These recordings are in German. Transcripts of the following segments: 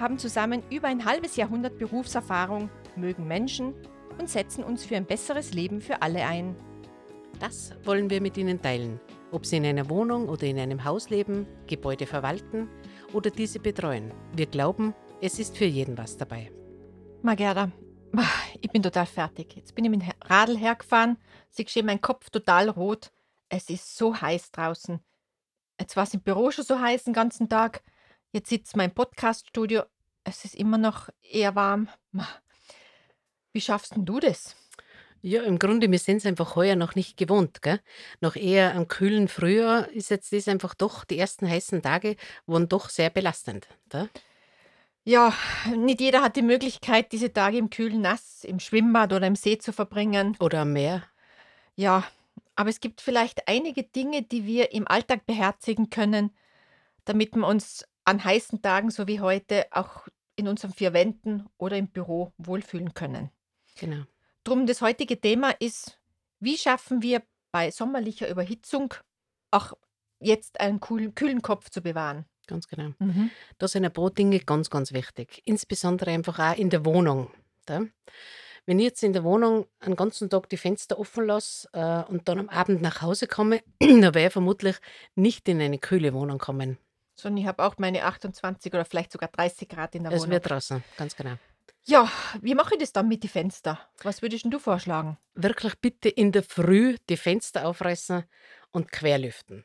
haben zusammen über ein halbes Jahrhundert Berufserfahrung, mögen Menschen und setzen uns für ein besseres Leben für alle ein. Das wollen wir mit Ihnen teilen. Ob Sie in einer Wohnung oder in einem Haus leben, Gebäude verwalten oder diese betreuen. Wir glauben, es ist für jeden was dabei. Margerda, ich bin total fertig. Jetzt bin ich mit dem Radl hergefahren. Sie geschehen mein Kopf total rot. Es ist so heiß draußen. Jetzt war es im Büro schon so heiß den ganzen Tag. Jetzt sitzt mein Podcaststudio. Es ist immer noch eher warm. Wie schaffst denn du das? Ja, im Grunde, wir sind es einfach heuer noch nicht gewohnt. Gell? Noch eher am kühlen Frühjahr ist jetzt das einfach doch, die ersten heißen Tage waren doch sehr belastend. Da? Ja, nicht jeder hat die Möglichkeit, diese Tage im kühlen Nass, im Schwimmbad oder im See zu verbringen. Oder am Meer. Ja, aber es gibt vielleicht einige Dinge, die wir im Alltag beherzigen können, damit wir uns an heißen Tagen so wie heute auch in unseren vier Wänden oder im Büro wohlfühlen können. Genau. Drum das heutige Thema ist, wie schaffen wir bei sommerlicher Überhitzung auch jetzt einen kühlen, kühlen Kopf zu bewahren. Ganz genau. Mhm. Da sind ein paar Dinge ganz, ganz wichtig. Insbesondere einfach auch in der Wohnung. Da. Wenn ich jetzt in der Wohnung einen ganzen Tag die Fenster offen lasse äh, und dann am Abend nach Hause komme, dann werde ich vermutlich nicht in eine kühle Wohnung kommen sondern ich habe auch meine 28 oder vielleicht sogar 30 Grad in der Es Wohnung. wird draußen, ganz genau. Ja, wie mache ich das dann mit den Fenstern? Was würdest du vorschlagen? Wirklich bitte in der Früh die Fenster aufreißen und querlüften.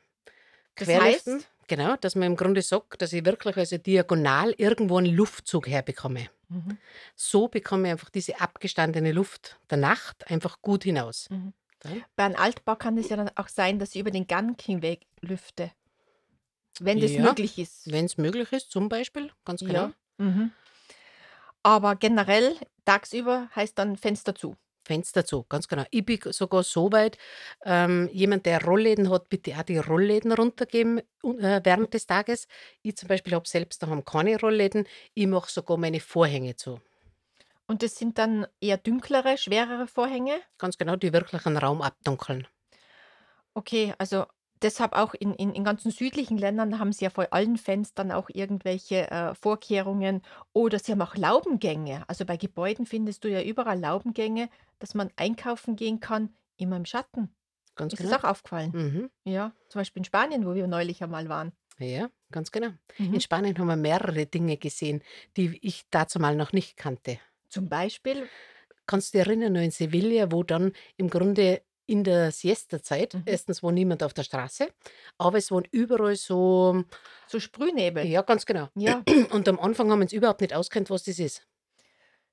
Das Querlüften, heißt? genau, dass man im Grunde sagt, dass ich wirklich also diagonal irgendwo einen Luftzug herbekomme. Mhm. So bekomme ich einfach diese abgestandene Luft der Nacht einfach gut hinaus. Mhm. Bei einem Altbau kann es ja dann auch sein, dass ich über den Gang hinweg lüfte. Wenn das Ja, möglich ist. Wenn es möglich ist, zum Beispiel, ganz genau. Ja. Mhm. Aber generell tagsüber heißt dann Fenster zu. Fenster zu, ganz genau. Ich bin sogar so weit, ähm, jemand, der Rollläden hat, bitte auch die Rollläden runtergeben un- äh, während des Tages. Ich zum Beispiel habe selbst daheim keine Rollläden. Ich mache sogar meine Vorhänge zu. Und das sind dann eher dunklere, schwerere Vorhänge. Ganz genau, die wirklich einen Raum abdunkeln. Okay, also deshalb auch in, in, in ganzen südlichen Ländern haben sie ja vor allen Fenstern auch irgendwelche äh, Vorkehrungen oder sie haben auch Laubengänge. Also bei Gebäuden findest du ja überall Laubengänge, dass man einkaufen gehen kann, immer im Schatten. Ganz Ist genau. auch aufgefallen? Mhm. Ja, zum Beispiel in Spanien, wo wir neulich einmal waren. Ja, ganz genau. In Mhm. Spanien haben wir mehrere Dinge gesehen, die ich dazu mal noch nicht kannte. Zum Beispiel, Kannst du dich erinnern, noch in Sevilla, wo dann im Grunde in der Siesta-Zeit, Mhm. erstens war niemand auf der Straße, aber es waren überall so, so Sprühnebel. ja, ganz genau. Ja, Und am Anfang haben wir uns überhaupt nicht auskennt, was das ist.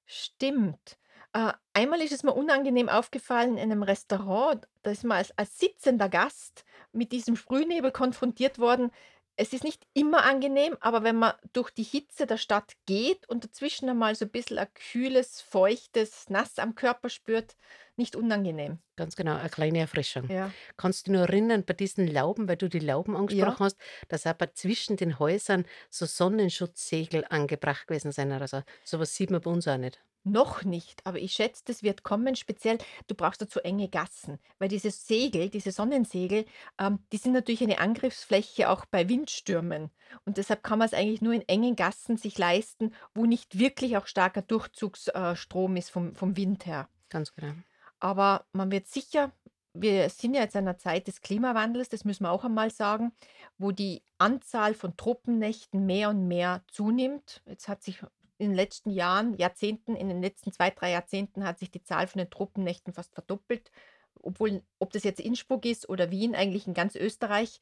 stimmt. Äh, einmal ist es mir unangenehm aufgefallen in einem Restaurant. Da ist man als, als sitzender Gast mit diesem Sprühnebel konfrontiert worden. Es ist nicht immer angenehm, aber wenn man durch die Hitze der Stadt geht und dazwischen einmal so ein bisschen ein kühles, feuchtes Nass am Körper spürt, nicht unangenehm. Ganz genau, eine kleine Erfrischung. Ja. Kannst du dich noch erinnern, bei diesen Lauben, weil du die Lauben Ja. angesprochen hast, dass aber zwischen den Häusern so Sonnenschutzsegel angebracht gewesen sind oder so. Sowas sieht man bei uns auch nicht. Noch nicht, aber ich schätze, das wird kommen. Speziell, du brauchst dazu enge Gassen, weil diese Segel, diese Sonnensegel, ähm, die sind natürlich eine Angriffsfläche auch bei Windstürmen. Und deshalb kann man es eigentlich nur in engen Gassen sich leisten, wo nicht wirklich auch starker Durchzugsstrom ist vom, vom Wind her. Ganz genau. Aber man wird sicher, wir sind ja jetzt in einer Zeit des Klimawandels, das müssen wir auch einmal sagen, wo die Anzahl von Tropennächten mehr und mehr zunimmt. Jetzt hat sich in den letzten Jahren, Jahrzehnten, in den letzten zwei, drei Jahrzehnten hat sich die Zahl von den Tropennächten fast verdoppelt. Obwohl, ob das jetzt Innsbruck ist oder Wien, eigentlich in ganz Österreich,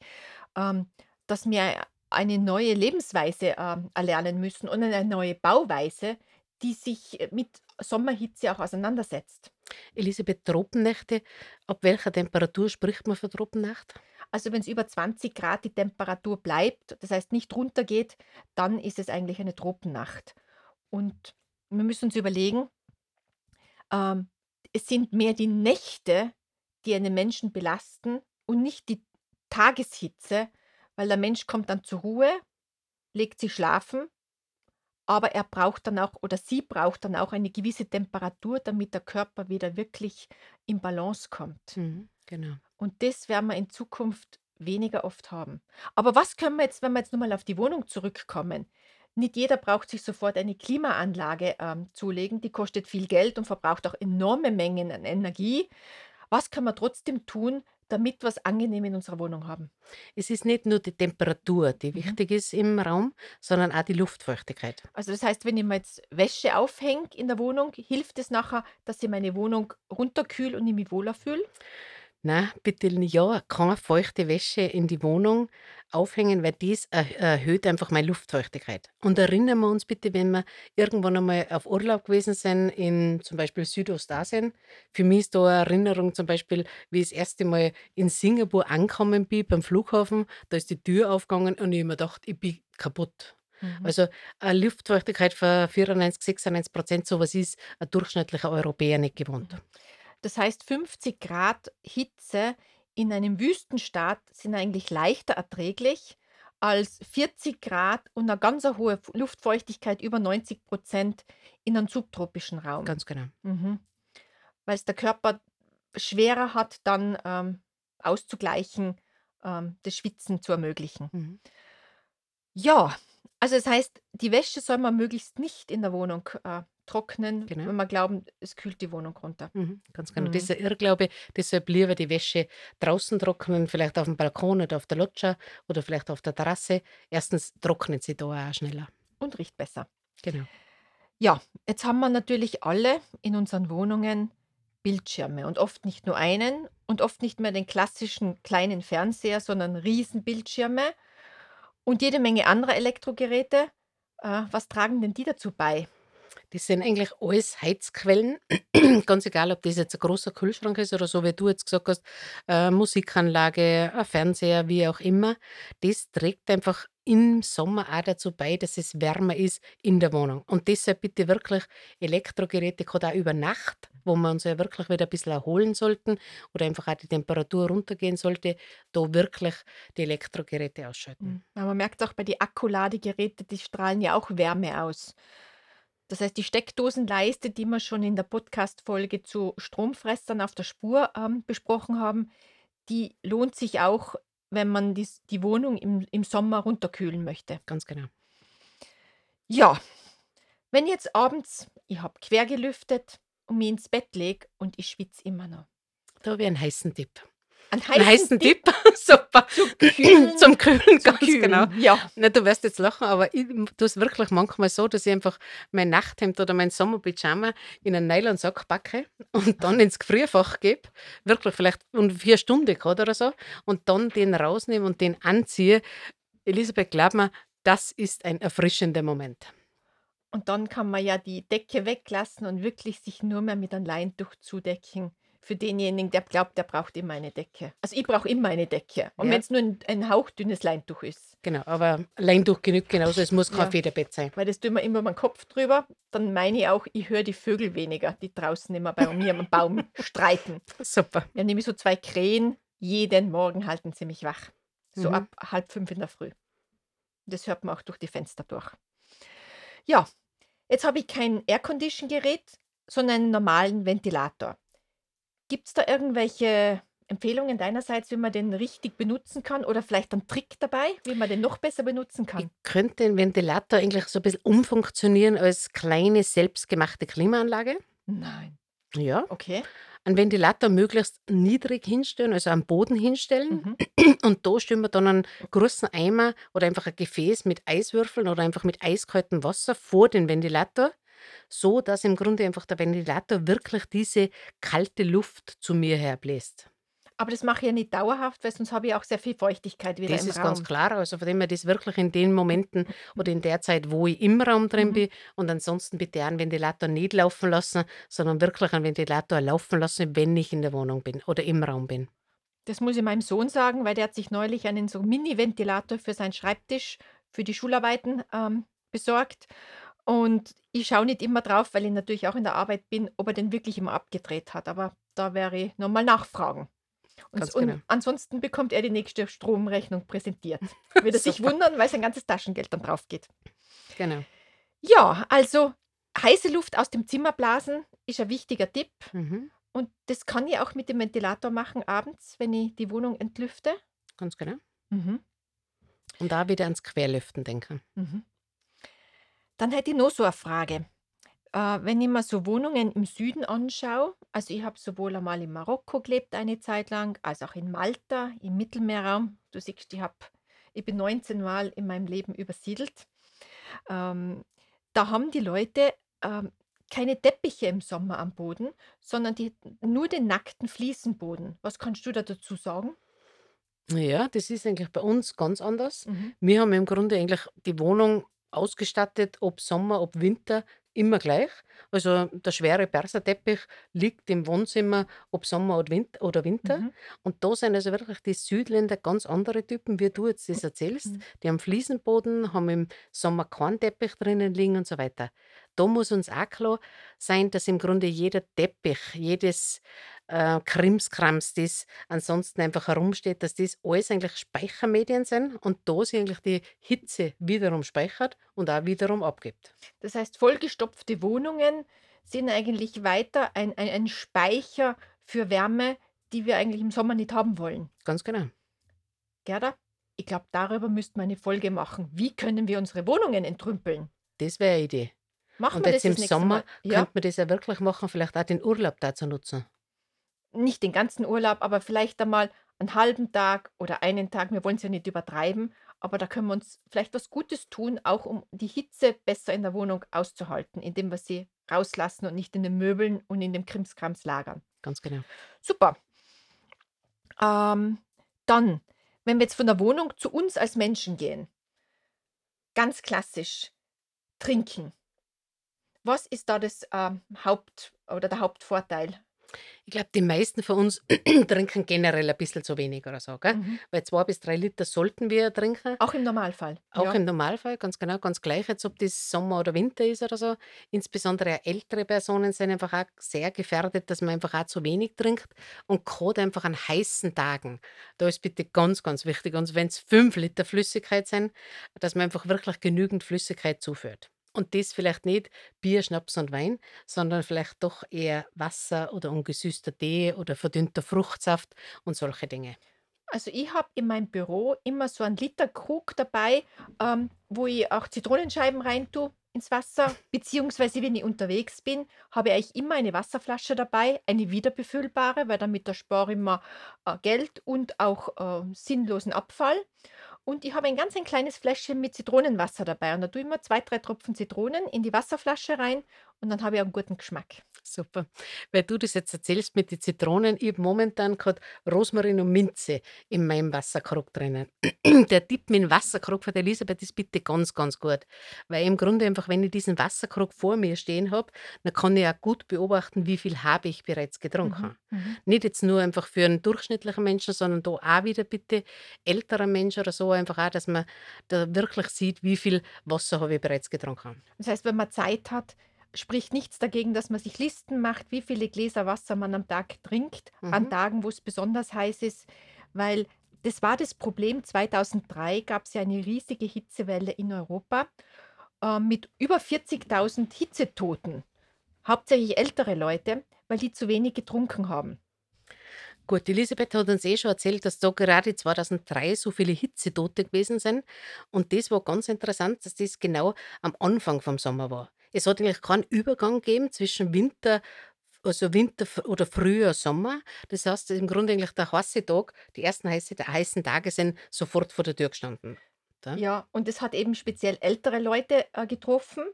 ähm, dass wir eine neue Lebensweise ähm, erlernen müssen und eine neue Bauweise, die sich äh, mit Sommerhitze auch auseinandersetzt. Elisabeth, Tropennächte, ab welcher Temperatur spricht man von Tropennacht? Also wenn es über 20 Grad die Temperatur bleibt, das heißt nicht runtergeht, dann ist es eigentlich eine Tropennacht. Und wir müssen uns überlegen, ähm, es sind mehr die Nächte, die einen Menschen belasten und nicht die Tageshitze, weil der Mensch kommt dann zur Ruhe, legt sich schlafen, aber er braucht dann auch oder sie braucht dann auch eine gewisse Temperatur, damit der Körper wieder wirklich in Balance kommt. Mhm, genau. Und das werden wir in Zukunft weniger oft haben. Aber was können wir jetzt, wenn wir jetzt nochmal auf die Wohnung zurückkommen? Nicht jeder braucht sich sofort eine Klimaanlage ähm, zulegen, die kostet viel Geld und verbraucht auch enorme Mengen an Energie. Was kann man trotzdem tun, damit wir es angenehm in unserer Wohnung haben? Es ist nicht nur die Temperatur, die Mhm. wichtig ist im Raum, sondern auch die Luftfeuchtigkeit. Also das heißt, wenn ich mir jetzt Wäsche aufhänge in der Wohnung, hilft es nachher, dass ich meine Wohnung runterkühle und ich mich wohler fühle? Na, bitte ja, keine feuchte Wäsche in die Wohnung aufhängen, weil das erh erhöht einfach meine Luftfeuchtigkeit. Und erinnern wir uns bitte, wenn wir irgendwann einmal auf Urlaub gewesen sind in zum Beispiel Südostasien. Für mich ist da eine Erinnerung zum Beispiel, wie ich das erste Mal in Singapur angekommen bin beim Flughafen. Da ist die Tür aufgegangen und ich habe mir gedacht, ich bin kaputt. Mhm. Also eine Luftfeuchtigkeit von 94, 96 so was ist ein durchschnittlicher Europäer nicht gewohnt. Das heißt, 50 Grad Hitze in einem Wüstenstaat sind eigentlich leichter erträglich als 40 Grad und eine ganz hohe Luftfeuchtigkeit über 90 Prozent in einem subtropischen Raum. Ganz genau. Mhm. Weil es der Körper schwerer hat, dann ähm, auszugleichen, ähm, das Schwitzen zu ermöglichen. Mhm. Ja, also das heißt, die Wäsche soll man möglichst nicht in der Wohnung äh, trocknen, Genau. wenn wir glauben, es kühlt die Wohnung runter. Mhm, ganz genau. Mhm. Ein Irrglaube. Deshalb lieber die Wäsche draußen trocknen, vielleicht auf dem Balkon oder auf der Loggia oder vielleicht auf der Terrasse. Erstens trocknet sie da auch schneller. Und riecht besser. Genau. Ja, jetzt haben wir natürlich alle in unseren Wohnungen Bildschirme und oft nicht nur einen und oft nicht mehr den klassischen kleinen Fernseher, sondern Riesenbildschirme und jede Menge anderer Elektrogeräte. Äh, was tragen denn die dazu bei? Das sind eigentlich alles Heizquellen. Ganz egal, ob das jetzt ein großer Kühlschrank ist oder so, wie du jetzt gesagt hast, äh, Musikanlage, ein Fernseher, wie auch immer. Das trägt einfach im Sommer auch dazu bei, dass es wärmer ist in der Wohnung. Und deshalb bitte wirklich Elektrogeräte, gerade auch über Nacht, wo wir uns ja wirklich wieder ein bisschen erholen sollten oder einfach auch die Temperatur runtergehen sollte, da wirklich die Elektrogeräte ausschalten. Mhm. Aber man merkt auch bei den Akkuladegeräten, die strahlen ja auch Wärme aus. Das heißt, die Steckdosenleiste, die wir schon in der Podcast-Folge zu Stromfressern auf der Spur ähm, besprochen haben, die lohnt sich auch, wenn man dies, die Wohnung im, im Sommer runterkühlen möchte. Ganz genau. Ja, wenn jetzt abends, ich habe quer gelüftet und mich ins Bett lege und ich schwitze immer noch. Da habe ich einen heißen Tipp. Einen Einen heißen Tipp, super. kühlen, Zum Kühlen, zum ganz Kühlen. genau. Ja, Na, du wirst jetzt lachen, aber ich tue es wirklich manchmal so, dass ich einfach mein Nachthemd oder mein Sommerpyjama in einen Nylonsack packe und dann ins Gefrierfach gebe, wirklich vielleicht und vier Stunden gerade oder so, und dann den rausnehme und den anziehe. Elisabeth, glaub mir, das ist ein erfrischender Moment. Und dann kann man ja die Decke weglassen und wirklich sich nur mehr mit einem Leintuch zudecken. Für denjenigen, der glaubt, der braucht immer eine Decke. Also ich brauche immer eine Decke. Und Ja. wenn es nur ein, ein hauchdünnes Leintuch ist, Genau, aber Leintuch genügt genauso, es muss kein Ja. Federbett sein. weil das tun wir immer den Kopf drüber, dann meine ich auch, ich höre die Vögel weniger, die draußen immer bei mir am Baum streiten. Super. Ja, nehme ich so zwei Krähen, jeden Morgen halten sie mich wach. So Mhm. ab halb fünf in der Früh. Das hört man auch durch die Fenster durch. Ja, jetzt habe ich kein Aircondition-Gerät, sondern einen normalen Ventilator. Gibt es da irgendwelche Empfehlungen deinerseits, wie man den richtig benutzen kann oder vielleicht einen Trick dabei, wie man den noch besser benutzen Ich kann? könnte den Ventilator eigentlich so ein bisschen umfunktionieren als kleine selbstgemachte Klimaanlage. Nein. Ja. Okay. Einen Ventilator möglichst niedrig hinstellen, also am Boden hinstellen. Mhm. Und da stellen wir dann einen großen Eimer oder einfach ein Gefäß mit Eiswürfeln oder einfach mit eiskaltem Wasser vor den Ventilator, so dass im Grunde einfach der Ventilator wirklich diese kalte Luft zu mir herbläst. Aber das mache ich ja nicht dauerhaft, weil sonst habe ich auch sehr viel Feuchtigkeit wieder Das im ist Raum. ganz klar. Also von dem her das wirklich in den Momenten oder in der Zeit, wo ich im Raum drin Mhm. bin und ansonsten bitte einen Ventilator nicht laufen lassen, sondern wirklich einen Ventilator laufen lassen, wenn ich in der Wohnung bin oder im Raum bin. Das muss ich meinem Sohn sagen, weil der hat sich neulich einen so Mini-Ventilator für seinen Schreibtisch für die Schularbeiten ähm, besorgt. Und ich schaue nicht immer drauf, weil ich natürlich auch in der Arbeit bin, ob er den wirklich immer abgedreht hat, aber da wäre ich noch mal nachfragen. Und Ganz und genau. ansonsten bekommt er die nächste Stromrechnung präsentiert. Wird er sich Super. wundern, weil sein ganzes Taschengeld dann draufgeht. Genau. Ja, also heiße Luft aus dem Zimmer blasen ist ein wichtiger Tipp Mhm. und das kann ich auch mit dem Ventilator machen abends, wenn ich die Wohnung entlüfte. Ganz genau. Mhm, Und da wieder ans Querlüften denken. mhm. Dann hätte ich noch so eine Frage. Äh, wenn ich mir so Wohnungen im Süden anschaue, also ich habe sowohl einmal in Marokko gelebt eine Zeit lang, als auch in Malta im Mittelmeerraum. Du siehst, ich habe ich bin 19 Mal in meinem Leben übersiedelt. Ähm, da haben die Leute, ähm, keine Teppiche im Sommer am Boden, sondern die nur den nackten Fliesenboden. Was kannst du da dazu sagen? Ja, das ist eigentlich bei uns ganz anders. Mhm. Wir haben im Grunde eigentlich die Wohnung ausgestattet, ob Sommer, ob Winter, immer gleich. Also der schwere Perserteppich liegt im Wohnzimmer, ob Sommer oder Win oder Winter. Mhm. Und da sind also wirklich die Südländer ganz andere Typen, wie du jetzt das erzählst. Mhm. Die haben Fliesenboden, haben im Sommer keinen Teppich drinnen liegen und so weiter. Da muss uns auch klar sein, dass im Grunde jeder Teppich, jedes äh, Krimskrams, das ansonsten einfach herumsteht, dass das alles eigentlich Speichermedien sind und da sich eigentlich die Hitze wiederum speichert und auch wiederum abgibt. Das heißt, vollgestopfte Wohnungen sind eigentlich weiter ein ein ein Speicher für Wärme, die wir eigentlich im Sommer nicht haben wollen. Ganz genau. Gerda, ich glaube, darüber müssten wir eine Folge machen. Wie können wir unsere Wohnungen entrümpeln? Das wäre eine Idee. Machen Und wir jetzt das im Sommer Mal? Ja, könnte man das ja wirklich machen, vielleicht auch den Urlaub dazu nutzen. Nicht den ganzen Urlaub, aber vielleicht einmal einen halben Tag oder einen Tag. Wir wollen es ja nicht übertreiben, aber da können wir uns vielleicht was Gutes tun, auch um die Hitze besser in der Wohnung auszuhalten, indem wir sie rauslassen und nicht in den Möbeln und in dem Krimskrams lagern. Ganz genau. Super. Ähm, dann, wenn wir jetzt von der Wohnung zu uns als Menschen gehen, ganz klassisch, trinken. Was ist da das ähm, Haupt oder der Hauptvorteil? Ich glaube, die meisten von uns trinken generell ein bisschen zu wenig oder so, gell? Mhm. Weil 2 bis 3 Liter sollten wir trinken. Auch im Normalfall. Auch Ja. im Normalfall, ganz genau, ganz gleich, jetzt ob das Sommer oder Winter ist oder so. Insbesondere ältere Personen sind einfach auch sehr gefährdet, dass man einfach auch zu wenig trinkt. Und gerade einfach an heißen Tagen, da ist bitte ganz, ganz wichtig, und wenn es 5 Liter Flüssigkeit sind, dass man einfach wirklich genügend Flüssigkeit zuführt. Und das vielleicht nicht Bier, Schnaps und Wein, sondern vielleicht doch eher Wasser oder ungesüßter Tee oder verdünnter Fruchtsaft und solche Dinge. Also ich habe in meinem Büro immer so einen Liter Krug dabei, ähm, wo ich auch Zitronenscheiben rein tue ins Wasser, beziehungsweise wenn ich unterwegs bin, habe ich eigentlich immer eine Wasserflasche dabei, eine wiederbefüllbare, weil damit erspare ich mir äh, Geld und auch äh, sinnlosen Abfall. Und ich habe ein ganz ein kleines Fläschchen mit Zitronenwasser dabei und da tue ich immer zwei, drei Tropfen Zitronen in die Wasserflasche rein und dann habe ich einen guten Geschmack. Super. Weil du das jetzt erzählst mit den Zitronen, ich habe momentan gerade Rosmarin und Minze in meinem Wasserkrug drinnen. Der Tipp mit dem Wasserkrug von der Elisabeth ist bitte ganz, ganz gut. Weil im Grunde einfach, wenn ich diesen Wasserkrug vor mir stehen habe, dann kann ich auch gut beobachten, wie viel habe ich bereits getrunken. Mhm. Mhm. Nicht jetzt nur einfach für einen durchschnittlichen Menschen, sondern da auch wieder bitte älterer Mensch oder so, einfach auch, dass man da wirklich sieht, wie viel Wasser habe ich bereits getrunken. Das heißt, wenn man Zeit hat, spricht nichts dagegen, dass man sich Listen macht, wie viele Gläser Wasser man am Tag trinkt, an Mhm. Tagen, wo es besonders heiß ist, weil das war das Problem. 2003 gab es ja eine riesige Hitzewelle in Europa äh, mit über 40.000 Hitzetoten. Hauptsächlich ältere Leute, weil die zu wenig getrunken haben. Gut, Elisabeth hat uns eh schon erzählt, dass da gerade 2003 so viele Hitzetote gewesen sind. Und das war ganz interessant, dass das genau am Anfang vom Sommer war. Es hat eigentlich keinen Übergang gegeben zwischen Winter, also Winter oder früher Sommer. Das heißt, im Grunde eigentlich der heiße Tag, die ersten heiße, heißen Tage sind sofort vor der Tür gestanden. Da? Ja, und es hat eben speziell ältere Leute äh, getroffen.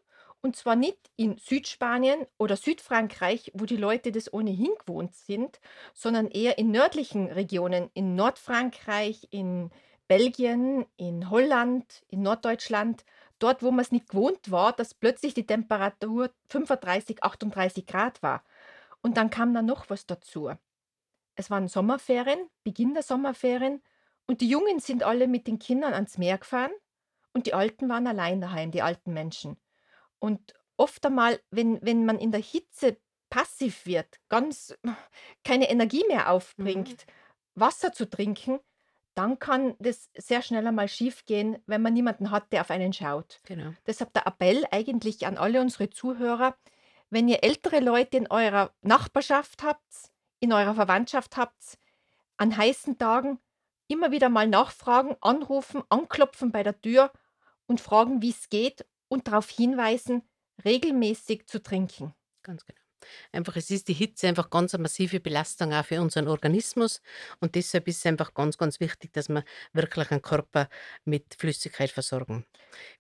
Und zwar nicht in Südspanien oder Südfrankreich, wo die Leute das ohnehin gewohnt sind, sondern eher in nördlichen Regionen, in Nordfrankreich, in Belgien, in Holland, in Norddeutschland, dort, wo man es nicht gewohnt war, dass plötzlich die Temperatur 35, 38 Grad war. Und dann kam da noch was dazu. Es waren Sommerferien, Beginn der Sommerferien, und die Jungen sind alle mit den Kindern ans Meer gefahren und die Alten waren allein daheim, die alten Menschen. Und oft einmal, wenn wenn man in der Hitze passiv wird, ganz keine Energie mehr Mhm. aufbringt, Wasser zu trinken, dann kann das sehr schnell einmal schiefgehen, wenn man niemanden hat, der auf einen schaut. Genau. Deshalb der Appell eigentlich an alle unsere Zuhörer, wenn ihr ältere Leute in eurer Nachbarschaft habt, in eurer Verwandtschaft habt, an heißen Tagen immer wieder mal nachfragen, anrufen, anklopfen bei der Tür und fragen, wie es geht und darauf hinweisen, regelmäßig zu trinken. Ganz genau. Einfach, es ist die Hitze einfach ganz eine massive Belastung auch für unseren Organismus und deshalb ist es einfach ganz, ganz wichtig, dass wir wirklich einen Körper mit Flüssigkeit versorgen.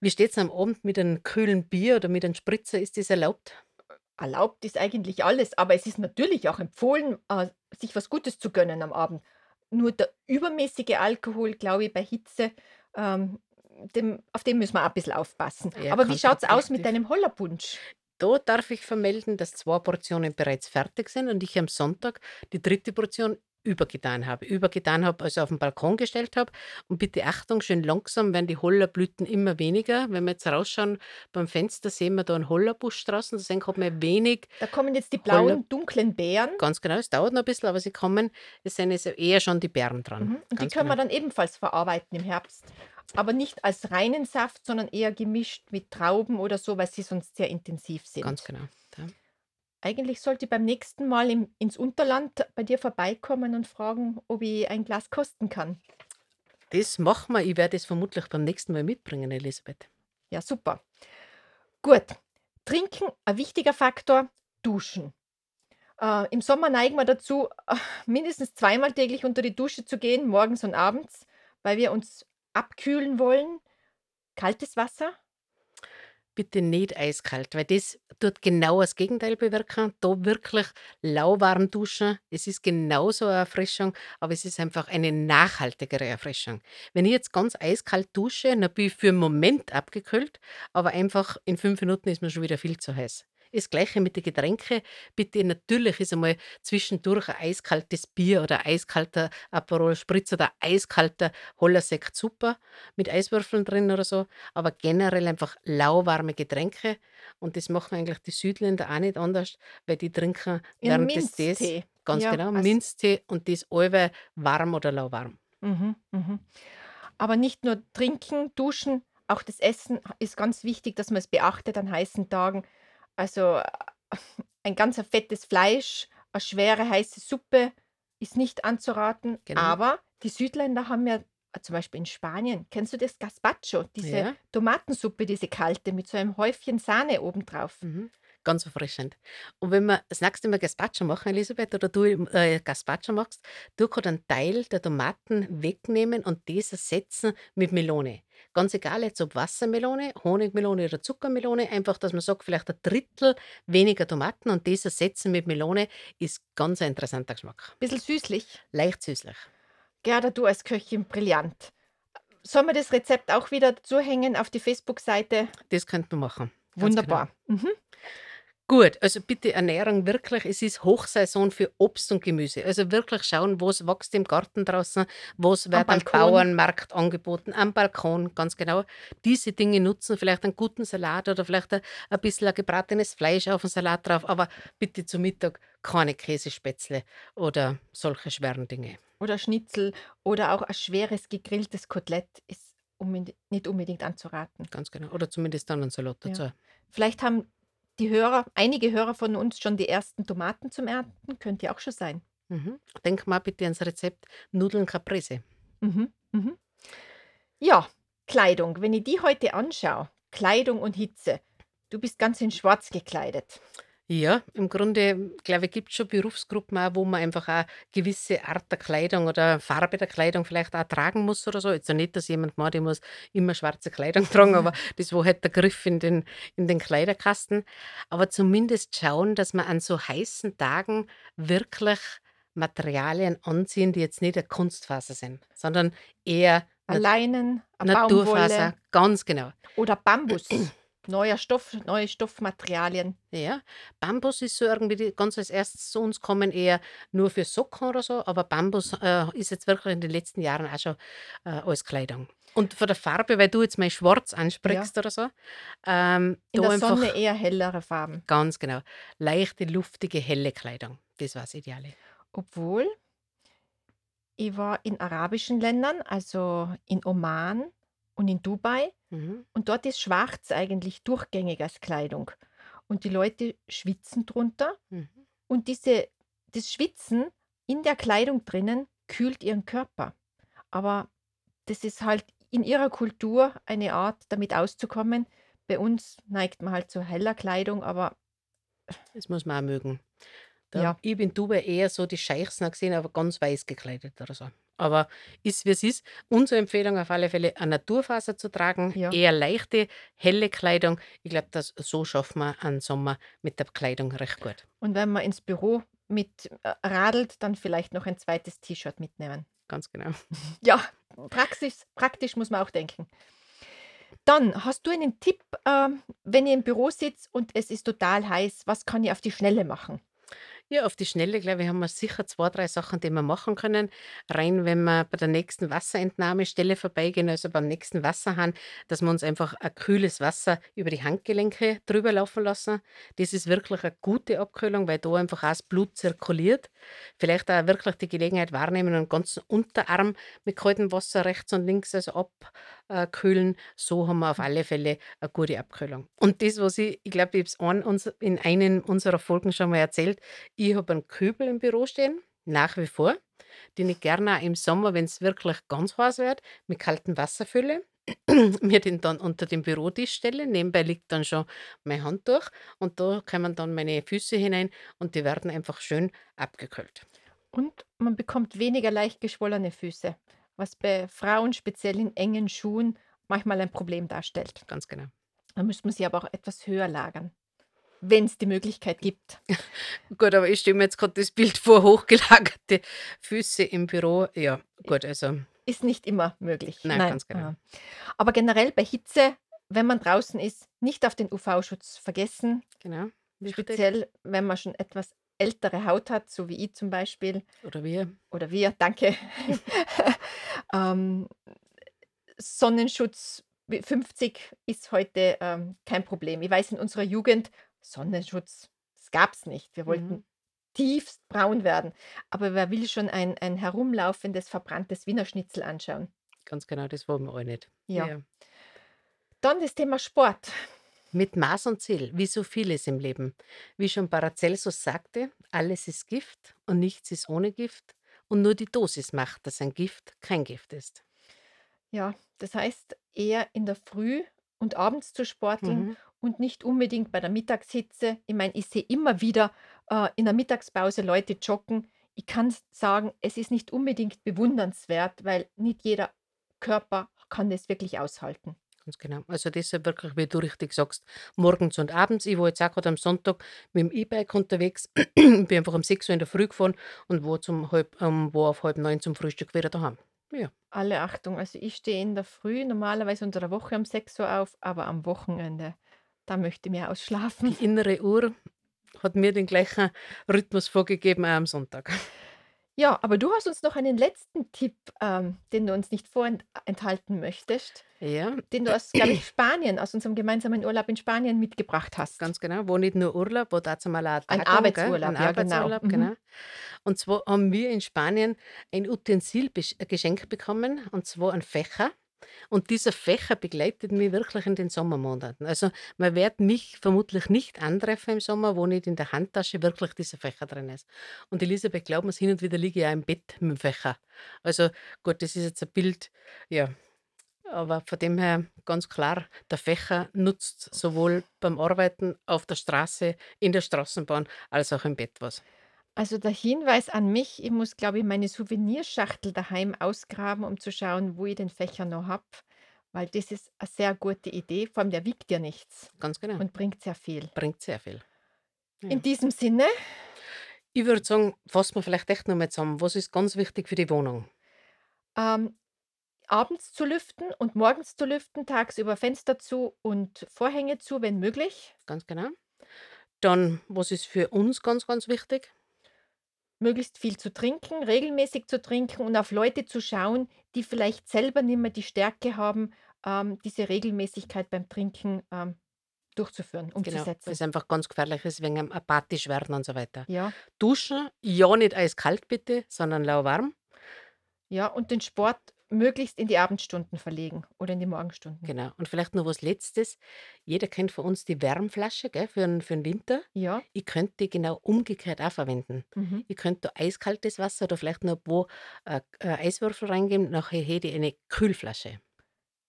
Wie steht es am Abend mit einem kühlen Bier oder mit einem Spritzer? Ist das erlaubt? Erlaubt ist eigentlich alles, aber es ist natürlich auch empfohlen, äh, sich was Gutes zu gönnen am Abend. Nur der übermäßige Alkohol, glaube ich, bei Hitze, ähm, dem, auf den müssen wir auch ein bisschen aufpassen. Ja, Aber wie schaut es aus mit deinem Hollerpunsch? Da darf ich vermelden, dass zwei Portionen bereits fertig sind und ich am Sonntag die dritte Portion übergetan habe. Übergetan habe, also auf den Balkon gestellt habe. Und bitte Achtung, schön langsam werden die Hollerblüten immer weniger. Wenn wir jetzt rausschauen beim Fenster, sehen wir da einen Hollerbusch draußen. Deswegen hat man wenig, Da kommen jetzt die Holler- blauen, dunklen Beeren. ganz genau, es dauert noch ein bisschen, aber sie kommen. Es sind jetzt eher schon die Beeren dran. Mhm. Und die können wir genau. dann ebenfalls verarbeiten im Herbst. Aber nicht als reinen Saft, sondern eher gemischt mit Trauben oder so, weil sie sonst sehr intensiv sind. Ganz genau. Ja. Eigentlich sollte ich beim nächsten Mal im, ins Unterland bei dir vorbeikommen und fragen, ob ich ein Glas kosten kann. Das machen wir. Ich werde es vermutlich beim nächsten Mal mitbringen, Elisabeth. Ja, super. Gut. Trinken, ein wichtiger Faktor, duschen. Äh, Im Sommer neigen wir dazu, mindestens zweimal täglich unter die Dusche zu gehen, morgens und abends, weil wir uns abkühlen wollen. Kaltes Wasser? Bitte nicht eiskalt, weil das tut genau das Gegenteil bewirken. Da wirklich lauwarm duschen. Es ist genauso eine Erfrischung, aber es ist einfach eine nachhaltigere Erfrischung. Wenn ich jetzt ganz eiskalt dusche, dann bin ich für einen Moment abgekühlt, aber einfach in fünf Minuten ist mir schon wieder viel zu heiß. Das Gleiche mit den Getränken. Bitte, natürlich ist einmal zwischendurch ein eiskaltes Bier oder ein eiskalter Aperol Spritz oder ein eiskalter Hollersekt super mit Eiswürfeln drin oder so aber generell einfach lauwarme Getränke. Und das machen eigentlich die Südländer auch nicht anders, weil die trinken während des Tees, Minztee. ganz Ja, genau, als- Minztee und das allweil warm oder lauwarm. Mhm, mhm. Aber nicht nur trinken, duschen, auch das Essen ist ganz wichtig, dass man es beachtet an heißen Tagen. Also äh, ein ganzer fettes Fleisch, eine schwere heiße Suppe ist nicht anzuraten. Genau. Aber die Südländer haben ja äh, zum Beispiel in Spanien, kennst du das Gazpacho, diese Ja. Tomatensuppe, diese kalte mit so einem Häufchen Sahne obendrauf. Mhm. Ganz erfrischend. Und wenn wir das nächste Mal Gazpacho machen, Elisabeth, oder du äh, Gazpacho machst, du kannst einen Teil der Tomaten wegnehmen und das ersetzen mit Melone. Ganz egal jetzt ob Wassermelone, Honigmelone oder Zuckermelone, einfach, dass man sagt, vielleicht ein Drittel weniger Tomaten und das ersetzen mit Melone ist ganz ein interessanter Geschmack. Bisschen süßlich. Leicht süßlich. Gerda, du als Köchin, brillant. Sollen wir das Rezept auch wieder dazu hängen auf die Facebook-Seite? Das könnte man machen. Ganz genau. Wunderbar. Mhm. Gut, also bitte Ernährung wirklich. Es ist Hochsaison für Obst und Gemüse. Also wirklich schauen, was wächst im Garten draußen, was wird am Balkon. Bauernmarkt angeboten, am Balkon, ganz genau. Diese Dinge nutzen, vielleicht einen guten Salat oder vielleicht ein, ein bisschen ein gebratenes Fleisch auf den Salat drauf, aber bitte zu Mittag keine Käsespätzle oder solche schweren Dinge. Oder Schnitzel oder auch ein schweres gegrilltes Kotelett ist unbedingt, nicht unbedingt anzuraten. Ganz genau. Oder zumindest dann einen Salat Ja. dazu. Vielleicht haben die Hörer, einige Hörer von uns schon die ersten Tomaten zum Ernten, könnte ja auch schon sein. Mhm. Denk mal bitte ans Rezept Nudeln Caprese. Mhm. Mhm. Ja, Kleidung. Wenn ich die heute anschaue, Kleidung und Hitze, du bist ganz in Schwarz gekleidet. Ja, im Grunde, glaube ich, gibt es schon Berufsgruppen auch, wo man einfach auch gewisse Art der Kleidung oder Farbe der Kleidung vielleicht auch tragen muss oder so. Jetzt nicht, dass jemand meint, ich muss immer schwarze Kleidung tragen, aber das war halt der Griff in den, in den Kleiderkasten. Aber zumindest schauen, dass man an so heißen Tagen wirklich Materialien anziehen, die jetzt nicht eine Kunstfaser sind, sondern eher Ein Leinen, eine Naturfaser. Baumwolle Ganz genau. oder Bambus. Neuer Stoff, neue Stoffmaterialien. Ja, Bambus ist so irgendwie die, ganz als erstes zu uns kommen, eher nur für Socken oder so, aber Bambus äh, ist jetzt wirklich in den letzten Jahren auch schon äh, als Kleidung. Und von der Farbe, weil du jetzt mal schwarz Ja. ansprichst oder so, ähm, In da der einfach Sonne eher hellere Farben. ganz genau, leichte, luftige, helle Kleidung. Das war das Ideale. Obwohl, ich war in arabischen Ländern, also in Oman und in Dubai, Mhm. und dort ist schwarz eigentlich durchgängig als Kleidung. Und die Leute schwitzen drunter Mhm. und diese das Schwitzen in der Kleidung drinnen kühlt ihren Körper. Aber das ist halt in ihrer Kultur eine Art, damit auszukommen. Bei uns neigt man halt zu heller Kleidung, aber Das muss man auch mögen. Da, ja, ich bin Dubai eher so die Scheichs gesehen, aber ganz weiß gekleidet oder so. Aber ist wie es ist. Unsere Empfehlung auf alle Fälle, eine Naturfaser zu tragen, ja. eher leichte, helle Kleidung. Ich glaube, dass so schaffen wir einen Sommer mit der Kleidung recht gut. Und wenn man ins Büro mit äh, radelt, dann vielleicht noch ein zweites T-Shirt mitnehmen. Ganz genau. Ja, praxis, praktisch muss man auch denken. Dann hast du einen Tipp, ähm, wenn ihr im Büro sitzt und es ist total heiß, was kann ich auf die Schnelle machen? Ja, auf die Schnelle, glaube ich, haben wir sicher zwei, drei Sachen, die wir machen können. Rein, wenn wir bei der nächsten Wasserentnahmestelle vorbeigehen, also beim nächsten Wasserhahn, dass wir uns einfach ein kühles Wasser über die Handgelenke drüber laufen lassen. Das ist wirklich eine gute Abkühlung, weil da einfach auch das Blut zirkuliert. Vielleicht auch wirklich die Gelegenheit wahrnehmen den ganzen Unterarm mit kaltem Wasser rechts und links also abkühlen. So haben wir auf alle Fälle eine gute Abkühlung. Und das, was ich, ich glaube, ich habe es in einen unserer Folgen schon mal erzählt, ich habe einen Kübel im Büro stehen, nach wie vor, den ich gerne auch im Sommer, wenn es wirklich ganz heiß wird, mit kaltem Wasser fülle. mir den dann unter den Bürotisch stelle. Nebenbei liegt dann schon mein Handtuch und da kommen dann meine Füße hinein und die werden einfach schön abgekühlt. Und man bekommt weniger leicht geschwollene Füße, was bei Frauen speziell in engen Schuhen manchmal ein Problem darstellt. Ganz genau. Da müsste man sie aber auch etwas höher lagern, wenn es die Möglichkeit gibt. Gut, aber ich stelle mir jetzt gerade das Bild vor, hochgelagerte Füße im Büro. Ja, gut, also Ist nicht immer möglich. nein, ganz genau. äh. Aber generell bei Hitze, wenn man draußen ist, nicht auf den UV-Schutz vergessen. Genau. Wichtig. Speziell, wenn man schon etwas ältere Haut hat, so wie ich zum Beispiel. Oder wir. Oder wir, danke. ähm, Sonnenschutz wie 50 ist heute ähm, kein Problem. Ich weiß, in unserer Jugend, Sonnenschutz, das gab es nicht. Wir wollten Mhm. tiefst braun werden. Aber wer will schon ein, ein herumlaufendes, verbranntes Wiener Schnitzel anschauen? Ganz genau, das wollen wir alle nicht. Ja. Ja. Dann das Thema Sport. Mit Maß und Ziel, wie so vieles im Leben. Wie schon Paracelsus sagte, alles ist Gift und nichts ist ohne Gift. Und nur die Dosis macht, dass ein Gift kein Gift ist. Ja, das heißt eher in der Früh und abends zu sporteln Mhm. und nicht unbedingt bei der Mittagshitze. Ich meine, ich sehe immer wieder äh, in der Mittagspause Leute joggen. Ich kann sagen, es ist nicht unbedingt bewundernswert, weil nicht jeder Körper kann das wirklich aushalten. Ganz genau. Also deshalb wirklich, wie du richtig sagst, morgens und abends. Ich war jetzt auch gerade am Sonntag mit dem E-Bike unterwegs. bin einfach um 6 Uhr in der Früh gefahren und war, zum halb, ähm, war auf halb neun zum Frühstück wieder daheim. Ja, Alle Achtung, also ich stehe in der Früh normalerweise unter der Woche um 6 Uhr auf, aber am Wochenende, da möchte ich mehr ausschlafen. die innere Uhr hat mir den gleichen Rhythmus vorgegeben, auch am Sonntag. Ja, aber du hast uns noch einen letzten Tipp, ähm, den du uns nicht vorenthalten möchtest, Ja, den du aus, glaube ich, Spanien, aus unserem gemeinsamen Urlaub in Spanien mitgebracht hast. Ganz genau, wo nicht nur Urlaub, wo dazu mal auch Ein Tagung, gell? Arbeitsurlaub, Ein ja, genau. Arbeitsurlaub, Mhm. genau. Und zwar haben wir in Spanien ein Utensil besch- äh, geschenkt bekommen, und zwar ein Fächer. Und dieser Fächer begleitet mich wirklich in den Sommermonaten. Also man wird mich vermutlich nicht antreffen im Sommer, wo nicht in der Handtasche wirklich dieser Fächer drin ist. Und Elisabeth, glaubt mir, hin und wieder liege ich auch im Bett mit dem Fächer. Also gut, das ist jetzt ein Bild, ja, aber von dem her ganz klar, der Fächer nutzt sowohl beim Arbeiten auf der Straße, in der Straßenbahn, als auch im Bett was. Also der Hinweis an mich, ich muss, glaube ich, meine Souvenirschachtel daheim ausgraben, um zu schauen, wo ich den Fächer noch habe, weil das ist eine sehr gute Idee. Vor allem, der wiegt ja nichts Ganz genau. und bringt sehr viel. Bringt sehr viel. Ja. In diesem Sinne, Ich würde sagen, fassen wir vielleicht echt noch mal zusammen. Was ist ganz wichtig für die Wohnung? ähm, abends zu lüften und morgens zu lüften, tagsüber Fenster zu und Vorhänge zu, wenn möglich. Ganz genau. Dann, was ist für uns ganz, ganz wichtig? Möglichst viel zu trinken, regelmäßig zu trinken und auf Leute zu schauen, die vielleicht selber nicht mehr die Stärke haben, ähm, diese Regelmäßigkeit beim Trinken ähm, durchzuführen, Genau, umzusetzen. es einfach ganz gefährlich ist wegen dem apathisch werden und so weiter. Ja, Duschen, ja nicht eiskalt bitte, sondern lauwarm. ja, und den Sport möglichst in die Abendstunden verlegen oder in die Morgenstunden. Genau. Und vielleicht noch was Letztes. Jeder kennt von uns die Wärmflasche gell, für, den, für den Winter. Ja, Ich könnte die genau umgekehrt auch verwenden. mhm. Ich könnte da eiskaltes Wasser oder vielleicht noch paar äh, äh, Eiswürfel reingeben. Nachher hätte ich eine Kühlflasche.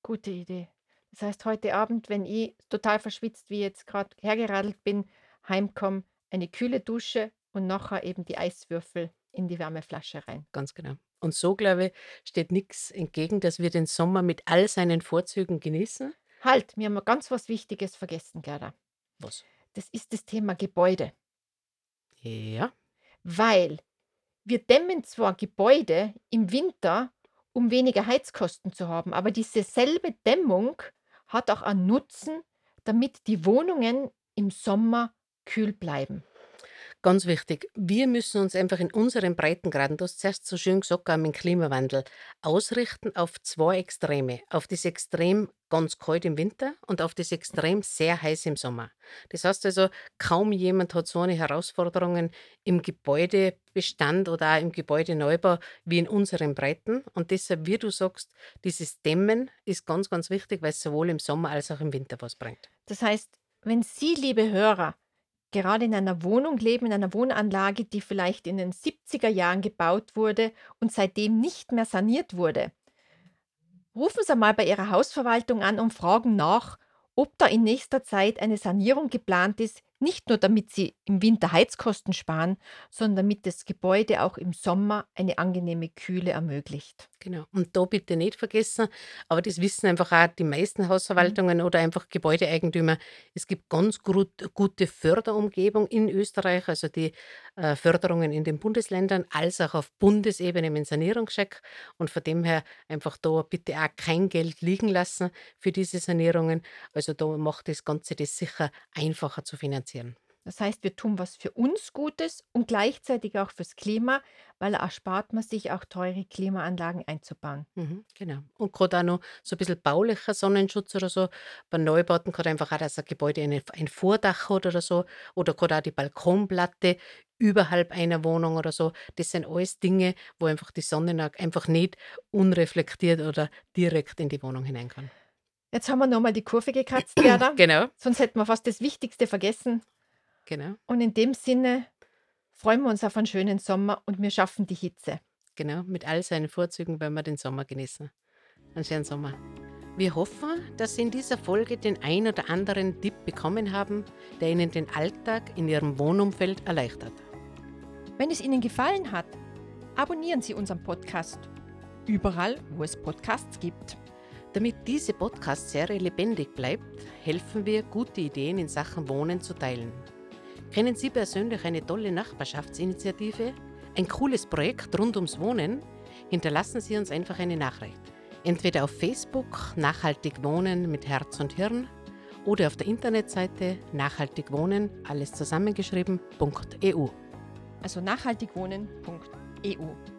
Gute Idee. Das heißt, heute Abend, wenn ich total verschwitzt, wie jetzt gerade hergeradelt bin, heimkomme, eine kühle Dusche und nachher eben die Eiswürfel in die Wärmeflasche rein. Ganz genau. Und so, glaube ich, steht nichts entgegen, dass wir den Sommer mit all seinen Vorzügen genießen. Halt, wir haben ganz was Wichtiges vergessen, Gerda. Was? Das ist das Thema Gebäude. Ja, Weil wir dämmen zwar Gebäude im Winter, um weniger Heizkosten zu haben, aber diese selbe Dämmung hat auch einen Nutzen, damit die Wohnungen im Sommer kühl bleiben. Ganz wichtig. Wir müssen uns einfach in unseren Breitengraden, du hast zuerst so schön gesagt, auch Klimawandel, ausrichten auf zwei Extreme. Auf das Extrem ganz kalt im Winter und auf das Extrem sehr heiß im Sommer. Das heißt also, kaum jemand hat so eine Herausforderungen im Gebäudebestand oder auch im Gebäudeneubau wie in unseren Breiten. Und deshalb, wie du sagst, dieses Dämmen ist ganz, ganz wichtig, weil es sowohl im Sommer als auch im Winter was bringt. Das heißt, wenn Sie, liebe Hörer, gerade in einer Wohnung leben, in einer Wohnanlage, die vielleicht in den 70er Jahren gebaut wurde und seitdem nicht mehr saniert wurde, rufen Sie mal bei Ihrer Hausverwaltung an und fragen nach, ob da in nächster Zeit eine Sanierung geplant ist, nicht nur damit Sie im Winter Heizkosten sparen, sondern damit das Gebäude auch im Sommer eine angenehme Kühle ermöglicht. Genau. Und da bitte nicht vergessen, aber das wissen einfach auch die meisten Hausverwaltungen oder einfach Gebäudeeigentümer. Es gibt ganz gut, gute Förderumgebung in Österreich, also die äh, Förderungen in den Bundesländern, als auch auf Bundesebene mit Sanierungscheck. Und von dem her einfach da bitte auch kein Geld liegen lassen für diese Sanierungen. Also da macht das Ganze das sicher einfacher zu finanzieren. Das heißt, wir tun was für uns Gutes und gleichzeitig auch fürs Klima, weil erspart man sich auch teure Klimaanlagen einzubauen. Mhm, genau. Und gerade auch noch so ein bisschen baulicher Sonnenschutz oder so. Bei Neubauten gerade einfach auch, dass ein Gebäude ein Vordach hat oder so. Oder gerade auch die Balkonplatte überhalb einer Wohnung oder so. Das sind alles Dinge, wo einfach die Sonne einfach nicht unreflektiert oder direkt in die Wohnung hinein kann. Jetzt haben wir nochmal die Kurve gekratzt, Gerda. Genau, Sonst hätten wir fast das Wichtigste vergessen. genau, Und in dem Sinne freuen wir uns auf einen schönen Sommer und wir schaffen die Hitze. genau. Mit all seinen Vorzügen werden wir den Sommer genießen. Einen schönen Sommer. Wir hoffen, dass Sie in dieser Folge den ein oder anderen Tipp bekommen haben, der Ihnen den Alltag in Ihrem Wohnumfeld erleichtert. Wenn es Ihnen gefallen hat, abonnieren Sie unseren Podcast. Überall, wo es Podcasts gibt. Damit diese Podcast-Serie lebendig bleibt, helfen wir, gute Ideen in Sachen Wohnen zu teilen. Kennen Sie persönlich eine tolle Nachbarschaftsinitiative? Ein cooles Projekt rund ums Wohnen? Hinterlassen Sie uns einfach eine Nachricht. Entweder auf Facebook Nachhaltig Wohnen mit Herz und Hirn oder auf der Internetseite Nachhaltig Wohnen, alles zusammengeschrieben.eu. also nachhaltigwohnen.eu.